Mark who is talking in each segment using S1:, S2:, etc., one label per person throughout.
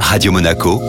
S1: Radio Monaco,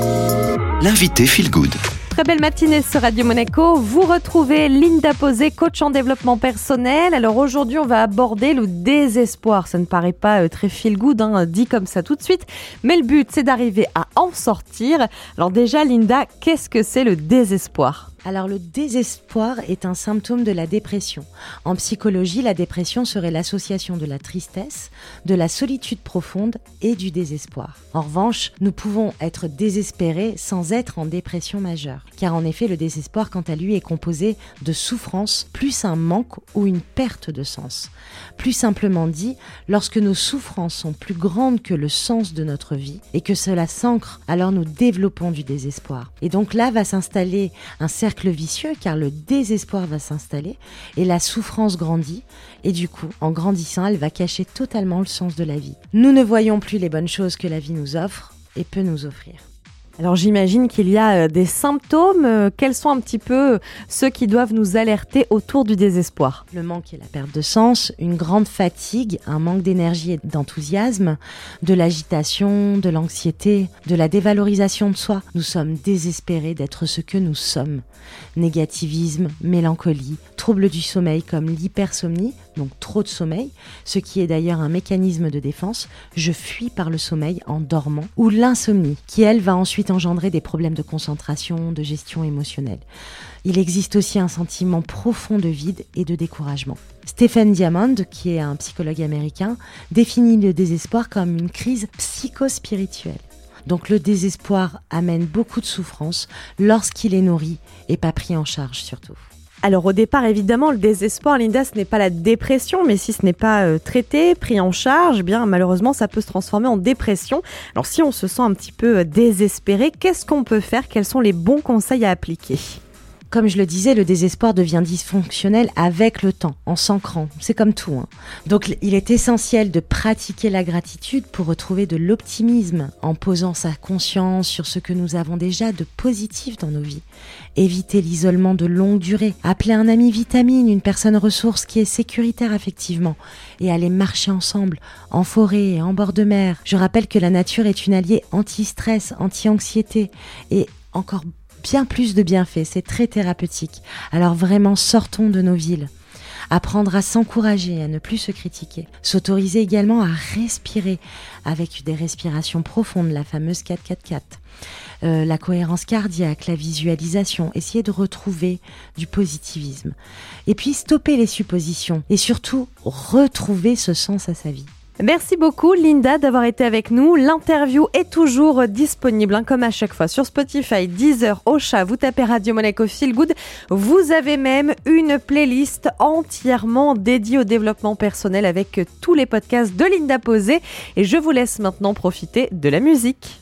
S1: l'invité Feel Good.
S2: Très belle matinée sur Radio Monaco. Vous retrouvez Linda Posé, coach en développement personnel. Alors aujourd'hui, on va aborder le désespoir. Ça ne paraît pas euh, très feel good, hein, dit comme ça tout de suite. Mais le but, c'est d'arriver à en sortir. Alors déjà, Linda, qu'est-ce que c'est le désespoir?
S3: Alors le désespoir est un symptôme de la dépression. En psychologie, la dépression serait l'association de la tristesse, de la solitude profonde et du désespoir. En revanche, nous pouvons être désespérés sans être en dépression majeure. Car en effet, le désespoir, quant à lui, est composé de souffrance plus un manque ou une perte de sens. Plus simplement dit, lorsque nos souffrances sont plus grandes que le sens de notre vie et que cela s'ancre, alors nous développons du désespoir. Et donc là va s'installer un cercle vicieux car le désespoir va s'installer et la souffrance grandit et du coup, en grandissant, elle va cacher totalement le sens de la vie. Nous ne voyons plus les bonnes choses que la vie nous offre et peut nous offrir.
S2: Alors j'imagine qu'il y a euh, des symptômes. Euh, quels sont un petit peu euh, ceux qui doivent nous alerter autour du désespoir?
S3: Le manque et la perte de sens, une grande fatigue, un manque d'énergie et d'enthousiasme, de l'agitation, de l'anxiété, de la dévalorisation de soi. Nous sommes désespérés d'être ce que nous sommes. Négativisme, mélancolie, troubles du sommeil comme l'hypersomnie, donc trop de sommeil, ce qui est d'ailleurs un mécanisme de défense. Je fuis par le sommeil en dormant. Ou l'insomnie, qui elle va ensuite engendrer des problèmes de concentration, de gestion émotionnelle. Il existe aussi un sentiment profond de vide et de découragement. Stephen Diamond, qui est un psychologue américain, définit le désespoir comme une crise psychospirituelle. Donc le désespoir amène beaucoup de souffrance lorsqu'il est nourri et pas pris en charge surtout.
S2: Alors au départ, évidemment, le désespoir, Linda, ce n'est pas la dépression, mais si ce n'est pas euh, traité, pris en charge, eh bien malheureusement, ça peut se transformer en dépression. Alors si on se sent un petit peu euh, désespéré, qu'est-ce qu'on peut faire? Quels sont les bons conseils à appliquer?
S3: Comme je le disais, le désespoir devient dysfonctionnel avec le temps, en s'ancrant. C'est comme tout. Hein. Donc il est essentiel de pratiquer la gratitude pour retrouver de l'optimisme en posant sa conscience sur ce que nous avons déjà de positif dans nos vies. Éviter l'isolement de longue durée. Appeler un ami vitamine, une personne ressource qui est sécuritaire effectivement. Et aller marcher ensemble, en forêt, en bord de mer. Je rappelle que la nature est une alliée anti-stress, anti-anxiété et encore bien plus de bienfaits, c'est très thérapeutique. Alors vraiment, sortons de nos villes. Apprendre à s'encourager, à ne plus se critiquer. S'autoriser également à respirer avec des respirations profondes, la fameuse 4-4-4. Euh, la cohérence cardiaque, la visualisation, essayer de retrouver du positivisme. Et puis stopper les suppositions et surtout retrouver ce sens à sa vie.
S2: Merci beaucoup Linda d'avoir été avec nous. L'interview est toujours disponible hein, comme à chaque fois sur Spotify, Deezer, Ocha. Vous tapez Radio Monaco Feel Good. Vous avez même une playlist entièrement dédiée au développement personnel avec tous les podcasts de Linda Posé. Et je vous laisse maintenant profiter de la musique.